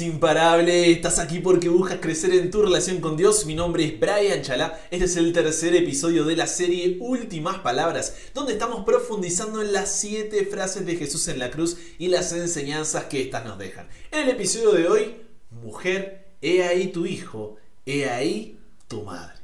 imparable. Estás aquí porque buscas crecer en tu relación con Dios. Mi nombre es Brian Chalá. Este es el tercer episodio de la serie Últimas Palabras, donde estamos profundizando en las siete frases de Jesús en la cruz y las enseñanzas que éstas nos dejan. En el episodio de hoy, mujer, he ahí tu hijo, he ahí tu madre.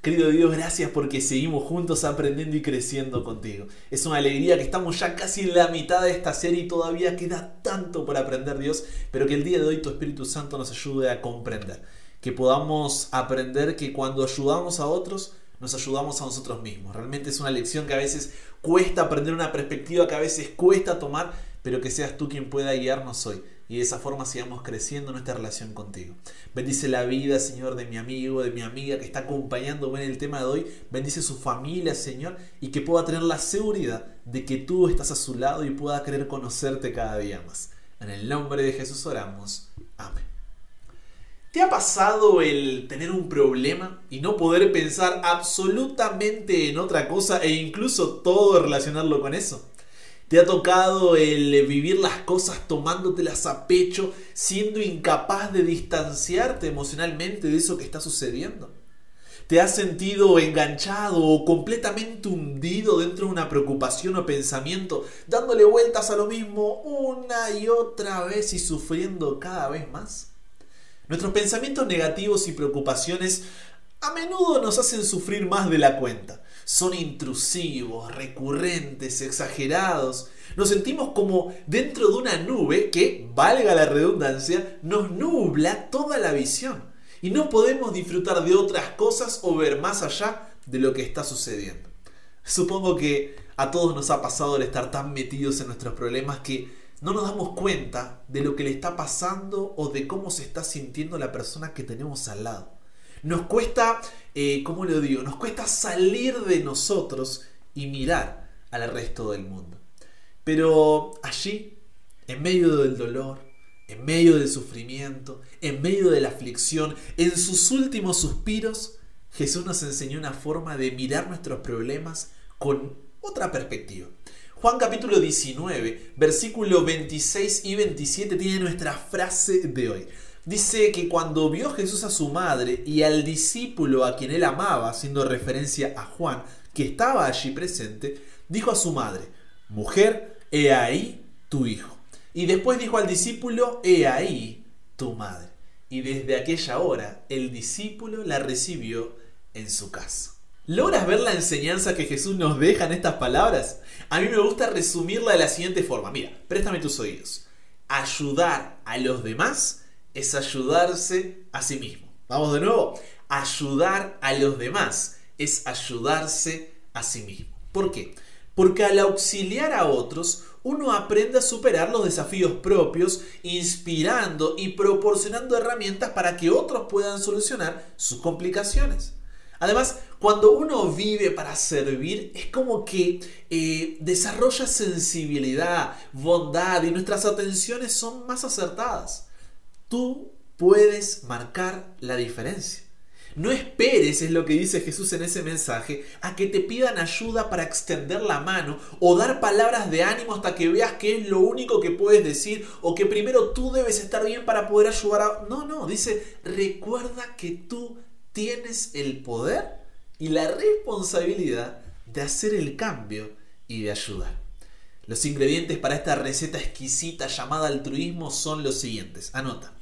Querido Dios, gracias porque seguimos juntos aprendiendo y creciendo contigo. Es una alegría que estamos ya casi en la mitad de esta serie y todavía queda tanto por aprender, Dios, pero que el día de hoy tu Espíritu Santo nos ayude a comprender. Que podamos aprender que cuando ayudamos a otros, nos ayudamos a nosotros mismos. Realmente es una lección que a veces cuesta aprender una perspectiva que a veces cuesta tomar, pero que seas tú quien pueda guiarnos hoy y de esa forma sigamos creciendo nuestra relación contigo. Bendice la vida, Señor, de mi amigo, de mi amiga que está acompañándome en el tema de hoy. Bendice su familia, Señor, y que pueda tener la seguridad de que tú estás a su lado y pueda querer conocerte cada día más. En el nombre de Jesús oramos. Amén. ¿Te ha pasado el tener un problema y no poder pensar absolutamente en otra cosa e incluso todo relacionarlo con eso? ¿Te ha tocado el vivir las cosas tomándotelas a pecho, siendo incapaz de distanciarte emocionalmente de eso que está sucediendo? ¿Te has sentido enganchado o completamente hundido dentro de una preocupación o pensamiento, dándole vueltas a lo mismo una y otra vez y sufriendo cada vez más? Nuestros pensamientos negativos y preocupaciones a menudo nos hacen sufrir más de la cuenta. Son intrusivos, recurrentes, exagerados. Nos sentimos como dentro de una nube que, valga la redundancia, nos nubla toda la visión. Y no podemos disfrutar de otras cosas o ver más allá de lo que está sucediendo. Supongo que a todos nos ha pasado el estar tan metidos en nuestros problemas que no nos damos cuenta de lo que le está pasando o de cómo se está sintiendo la persona que tenemos al lado. Nos cuesta, eh, ¿cómo lo digo? Nos cuesta salir de nosotros y mirar al resto del mundo. Pero allí, en medio del dolor, en medio del sufrimiento, en medio de la aflicción, en sus últimos suspiros, Jesús nos enseñó una forma de mirar nuestros problemas con otra perspectiva. Juan capítulo 19, versículo 26 y 27 tiene nuestra frase de hoy. Dice que cuando vio Jesús a su madre y al discípulo a quien él amaba, haciendo referencia a Juan, que estaba allí presente, dijo a su madre, Mujer, he ahí tu hijo. Y después dijo al discípulo, he ahí tu madre. Y desde aquella hora el discípulo la recibió en su casa. ¿Logras ver la enseñanza que Jesús nos deja en estas palabras? A mí me gusta resumirla de la siguiente forma. Mira, préstame tus oídos. Ayudar a los demás es ayudarse a sí mismo. Vamos de nuevo. Ayudar a los demás es ayudarse a sí mismo. ¿Por qué? Porque al auxiliar a otros, uno aprende a superar los desafíos propios, inspirando y proporcionando herramientas para que otros puedan solucionar sus complicaciones. Además, cuando uno vive para servir, es como que eh, desarrolla sensibilidad, bondad y nuestras atenciones son más acertadas. Tú puedes marcar la diferencia. No esperes, es lo que dice Jesús en ese mensaje, a que te pidan ayuda para extender la mano o dar palabras de ánimo hasta que veas que es lo único que puedes decir o que primero tú debes estar bien para poder ayudar a... No, no, dice, recuerda que tú tienes el poder y la responsabilidad de hacer el cambio y de ayudar. Los ingredientes para esta receta exquisita llamada altruismo son los siguientes. Anota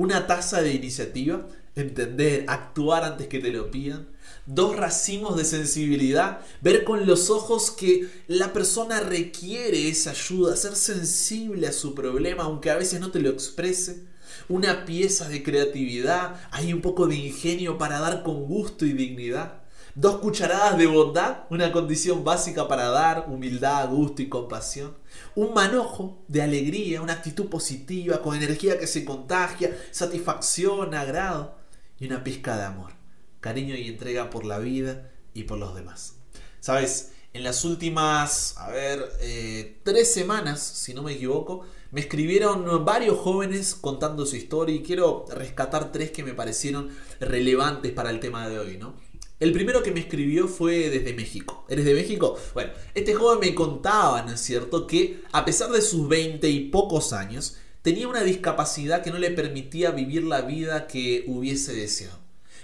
una tasa de iniciativa, entender, actuar antes que te lo pidan, dos racimos de sensibilidad, ver con los ojos que la persona requiere esa ayuda, ser sensible a su problema, aunque a veces no te lo exprese, una pieza de creatividad, hay un poco de ingenio para dar con gusto y dignidad, Dos cucharadas de bondad, una condición básica para dar humildad, gusto y compasión. Un manojo de alegría, una actitud positiva, con energía que se contagia, satisfacción, agrado. Y una pizca de amor, cariño y entrega por la vida y por los demás. Sabes, en las últimas, a ver, eh, tres semanas, si no me equivoco, me escribieron varios jóvenes contando su historia y quiero rescatar tres que me parecieron relevantes para el tema de hoy, ¿no? El primero que me escribió fue desde México. ¿Eres de México? Bueno, este joven me contaba, ¿no es cierto?, que a pesar de sus veinte y pocos años, tenía una discapacidad que no le permitía vivir la vida que hubiese deseado.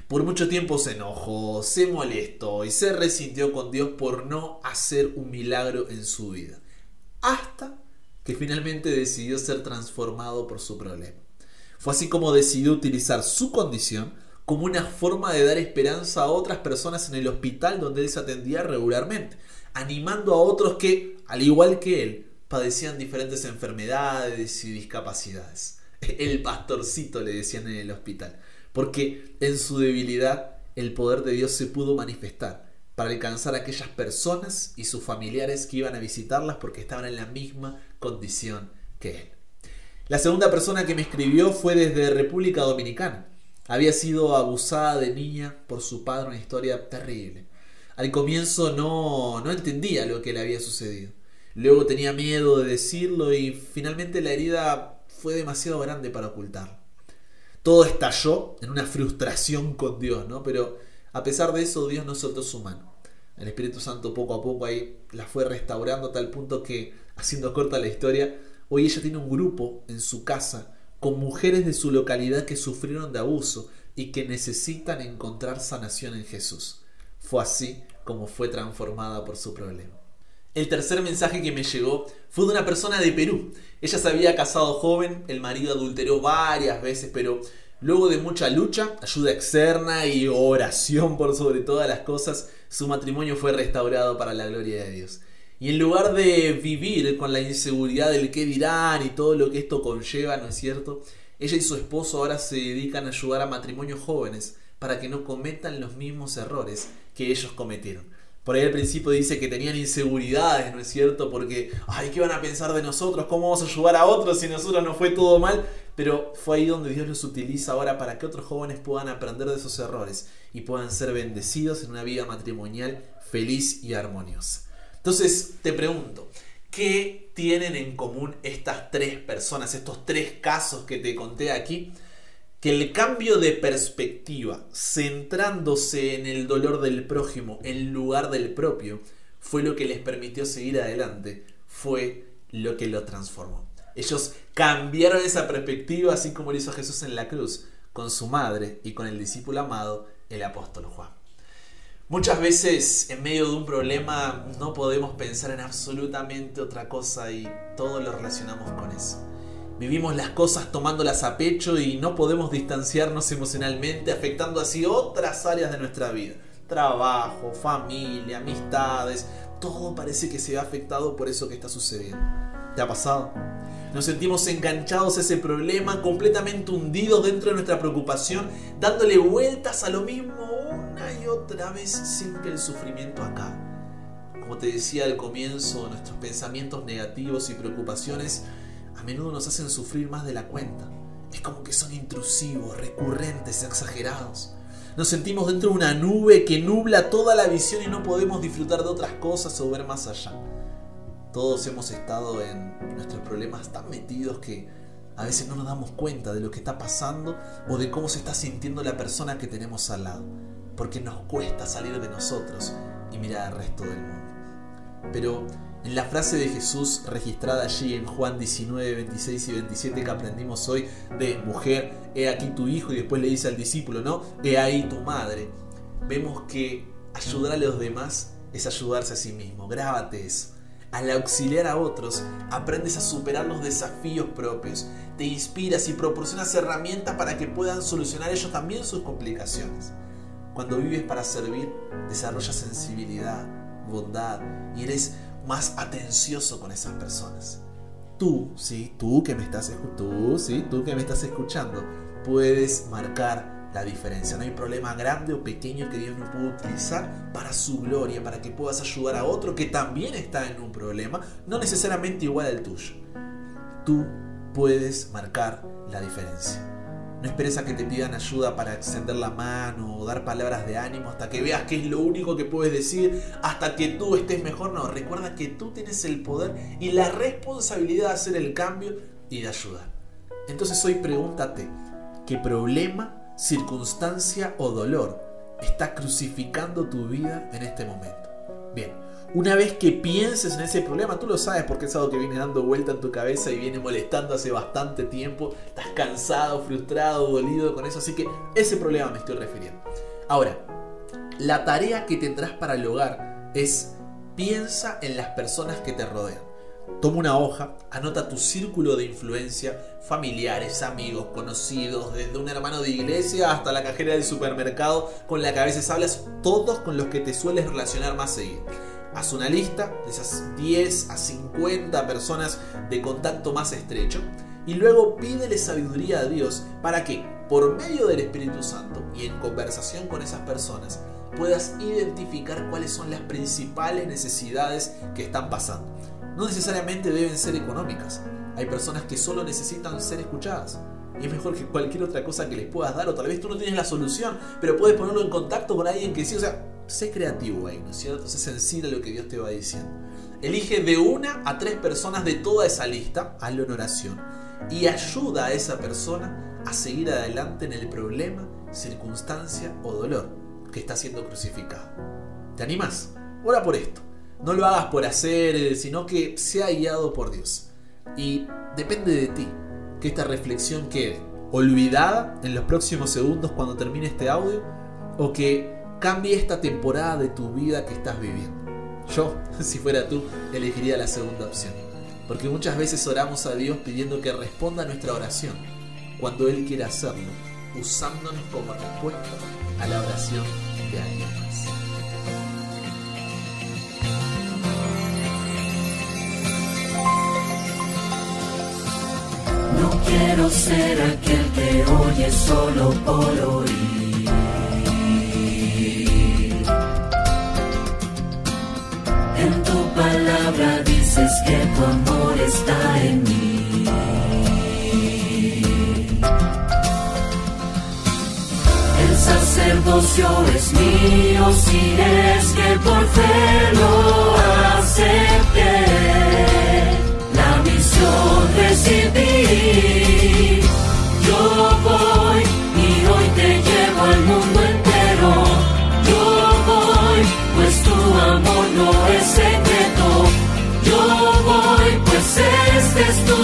Por mucho tiempo se enojó, se molestó y se resintió con Dios por no hacer un milagro en su vida. Hasta que finalmente decidió ser transformado por su problema. Fue así como decidió utilizar su condición como una forma de dar esperanza a otras personas en el hospital donde él se atendía regularmente, animando a otros que, al igual que él, padecían diferentes enfermedades y discapacidades. El pastorcito le decían en el hospital, porque en su debilidad el poder de Dios se pudo manifestar para alcanzar a aquellas personas y sus familiares que iban a visitarlas porque estaban en la misma condición que él. La segunda persona que me escribió fue desde República Dominicana. Había sido abusada de niña por su padre, una historia terrible. Al comienzo no, no entendía lo que le había sucedido. Luego tenía miedo de decirlo y finalmente la herida fue demasiado grande para ocultarlo. Todo estalló en una frustración con Dios, ¿no? Pero a pesar de eso, Dios no soltó su mano. El Espíritu Santo poco a poco ahí la fue restaurando a tal punto que, haciendo corta la historia, Hoy ella tiene un grupo en su casa con mujeres de su localidad que sufrieron de abuso y que necesitan encontrar sanación en Jesús. Fue así como fue transformada por su problema. El tercer mensaje que me llegó fue de una persona de Perú. Ella se había casado joven, el marido adulteró varias veces, pero luego de mucha lucha, ayuda externa y oración por sobre todas las cosas, su matrimonio fue restaurado para la gloria de Dios. Y en lugar de vivir con la inseguridad del qué dirán y todo lo que esto conlleva, ¿no es cierto? Ella y su esposo ahora se dedican a ayudar a matrimonios jóvenes para que no cometan los mismos errores que ellos cometieron. Por ahí al principio dice que tenían inseguridades, ¿no es cierto? Porque, ay, ¿qué van a pensar de nosotros? ¿Cómo vamos a ayudar a otros si nosotros no fue todo mal? Pero fue ahí donde Dios los utiliza ahora para que otros jóvenes puedan aprender de esos errores y puedan ser bendecidos en una vida matrimonial feliz y armoniosa. Entonces te pregunto, ¿qué tienen en común estas tres personas, estos tres casos que te conté aquí? Que el cambio de perspectiva, centrándose en el dolor del prójimo en lugar del propio, fue lo que les permitió seguir adelante, fue lo que lo transformó. Ellos cambiaron esa perspectiva así como lo hizo Jesús en la cruz, con su madre y con el discípulo amado, el apóstol Juan. Muchas veces en medio de un problema no podemos pensar en absolutamente otra cosa y todo lo relacionamos con eso. Vivimos las cosas tomándolas a pecho y no podemos distanciarnos emocionalmente, afectando así otras áreas de nuestra vida. Trabajo, familia, amistades, todo parece que se ve afectado por eso que está sucediendo. ¿Te ha pasado? Nos sentimos enganchados a ese problema, completamente hundidos dentro de nuestra preocupación, dándole vueltas a lo mismo sin que el sufrimiento acabe. Como te decía al comienzo, nuestros pensamientos negativos y preocupaciones a menudo nos hacen sufrir más de la cuenta. Es como que son intrusivos, recurrentes, exagerados. Nos sentimos dentro de una nube que nubla toda la visión y no podemos disfrutar de otras cosas o ver más allá. Todos hemos estado en nuestros problemas tan metidos que a veces no nos damos cuenta de lo que está pasando o de cómo se está sintiendo la persona que tenemos al lado, porque nos cuesta salir de nosotros y mirar al resto del mundo. Pero en la frase de Jesús registrada allí en Juan 19, 26 y 27 que aprendimos hoy de mujer, he aquí tu hijo y después le dice al discípulo, ¿no? He ahí tu madre. Vemos que ayudar a los demás es ayudarse a sí mismo. Grábate eso al auxiliar a otros, aprendes a superar los desafíos propios, te inspiras y proporcionas herramientas para que puedan solucionar ellos también sus complicaciones. Cuando vives para servir, desarrollas sensibilidad, bondad y eres más atencioso con esas personas. Tú, sí, tú que me estás, tú, sí, tú que me estás escuchando, puedes marcar la diferencia. No hay problema grande o pequeño que Dios no pueda utilizar para su gloria, para que puedas ayudar a otro que también está en un problema, no necesariamente igual al tuyo. Tú puedes marcar la diferencia. No esperes a que te pidan ayuda para extender la mano o dar palabras de ánimo hasta que veas que es lo único que puedes decir, hasta que tú estés mejor. No, recuerda que tú tienes el poder y la responsabilidad de hacer el cambio y de ayudar. Entonces hoy pregúntate, ¿qué problema circunstancia o dolor está crucificando tu vida en este momento. Bien, Una vez que pienses en ese problema, tú lo sabes porque es algo que viene dando vuelta en tu cabeza y viene molestando hace bastante tiempo. Estás cansado, frustrado, dolido con eso, así que ese problema me estoy refiriendo. Ahora, la tarea que tendrás para lograr es piensa en las personas que te rodean. Toma una hoja, anota tu círculo de influencia, familiares, amigos, conocidos, desde un hermano de iglesia hasta la cajera del supermercado con la que a veces hablas, todos con los que te sueles relacionar más seguido. Haz una lista de esas 10 a 50 personas de contacto más estrecho y luego pídele sabiduría a Dios para que, por medio del Espíritu Santo y en conversación con esas personas, puedas identificar cuáles son las principales necesidades que están pasando. No necesariamente deben ser económicas. Hay personas que solo necesitan ser escuchadas. Es mejor que cualquier otra cosa que les puedas dar, o tal vez tú no tienes la solución, pero puedes ponerlo en contacto con alguien que sí, o sea, sé creativo ahí, ¿no es cierto? Sé sensible a lo que Dios te va diciendo. Elige de una a tres personas de toda esa lista, hazlo en oración, y ayuda a esa persona a seguir adelante en el problema, circunstancia o dolor que está siendo crucificado. ¿Te animas? Ora por esto. No lo hagas por hacer, eh, sino que sea guiado por Dios. Y depende de ti esta reflexión quede olvidada en los próximos segundos cuando termine este audio o que cambie esta temporada de tu vida que estás viviendo. Yo, si fuera tú, elegiría la segunda opción. Porque muchas veces oramos a Dios pidiendo que responda a nuestra oración, cuando Él quiere hacerlo, usándonos como respuesta a la oración de alguien más. Quiero ser aquel que oye solo por oír. En tu palabra dices que tu amor está en mí. El sacerdocio es mío si es que por fe lo acepté. Misión recibí. Yo voy y hoy te llevo al mundo entero. Yo voy, pues tu amor no es secreto. Yo voy, pues este es tu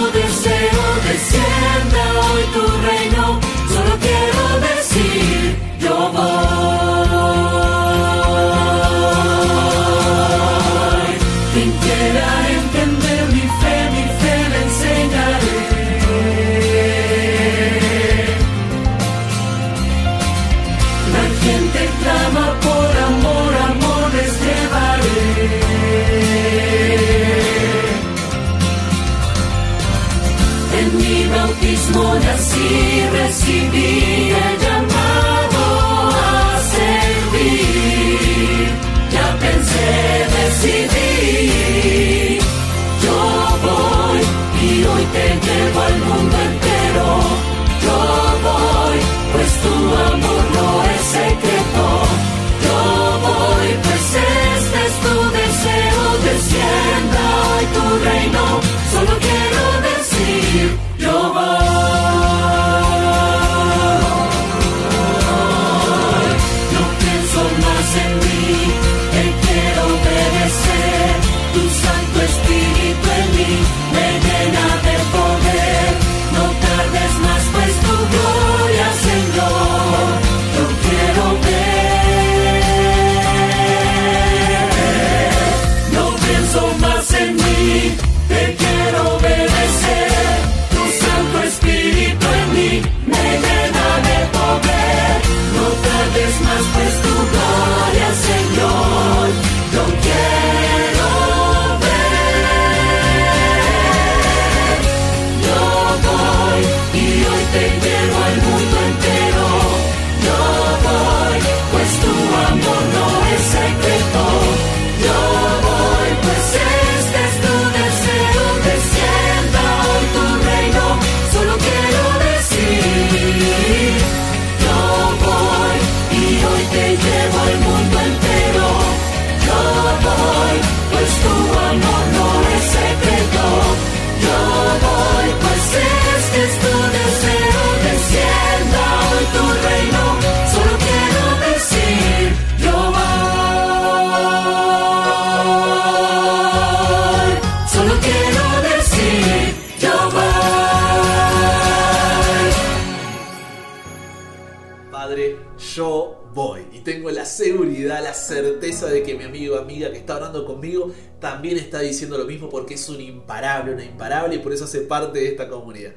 de que mi amigo amiga que está orando conmigo también está diciendo lo mismo porque es un imparable, una imparable y por eso hace parte de esta comunidad.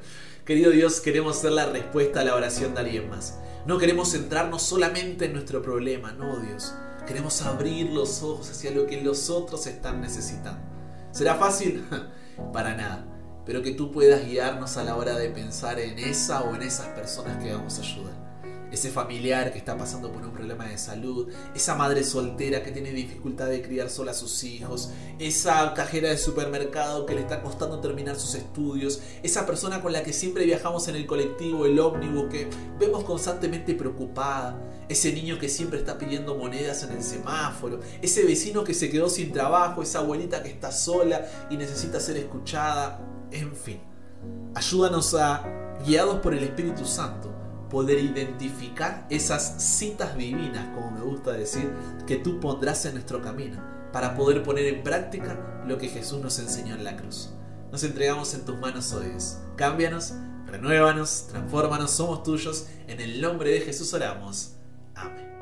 Querido Dios, queremos ser la respuesta a la oración de alguien más. No queremos centrarnos solamente en nuestro problema, no Dios. Queremos abrir los ojos hacia lo que los otros están necesitando. ¿Será fácil? Para nada. Pero que tú puedas guiarnos a la hora de pensar en esa o en esas personas que vamos a ayudar ese familiar que está pasando por un problema de salud, esa madre soltera que tiene dificultad de criar sola a sus hijos, esa cajera de supermercado que le está costando terminar sus estudios, esa persona con la que siempre viajamos en el colectivo, el ómnibus, que vemos constantemente preocupada, ese niño que siempre está pidiendo monedas en el semáforo, ese vecino que se quedó sin trabajo, esa abuelita que está sola y necesita ser escuchada, en fin. Ayúdanos a, guiados por el Espíritu Santo, poder identificar esas citas divinas, como me gusta decir, que tú pondrás en nuestro camino, para poder poner en práctica lo que Jesús nos enseñó en la cruz. Nos entregamos en tus manos hoy. Cámbianos, renuévanos, transfórmanos, somos tuyos. En el nombre de Jesús oramos. Amén.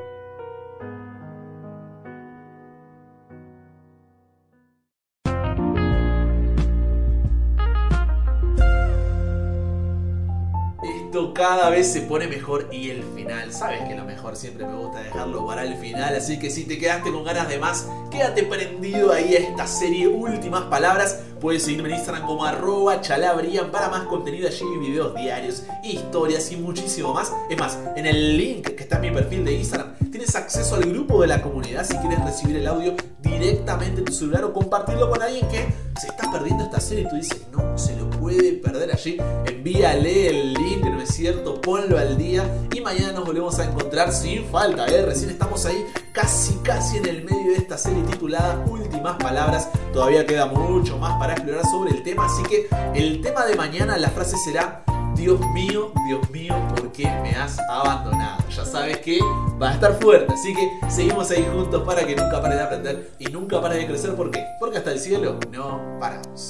Cada vez se pone mejor y el final, sabes que lo mejor siempre me gusta dejarlo para el final, así que si te quedaste con ganas de más, quédate prendido ahí a esta serie Últimas Palabras, puedes seguirme en Instagram como arroba chalabrian para más contenido allí, videos diarios, historias y muchísimo más. Es más, en el link que está en mi perfil de Instagram tienes acceso al grupo de la comunidad si quieres recibir el audio directamente en tu celular o compartirlo con alguien que se está perdiendo esta serie y tú dices, no se lo puede perder allí, envíale el link, no es cierto, ponlo al día y mañana nos volvemos a encontrar sin falta, ¿eh? recién estamos ahí casi casi en el medio de esta serie titulada Últimas Palabras, todavía queda mucho más para explorar sobre el tema, así que el tema de mañana, la frase será Dios mío, Dios mío, ¿por qué me has abandonado? Ya sabes que va a estar fuerte, así que seguimos ahí juntos para que nunca pares de aprender y nunca pares de crecer. ¿Por qué? Porque hasta el cielo no paramos.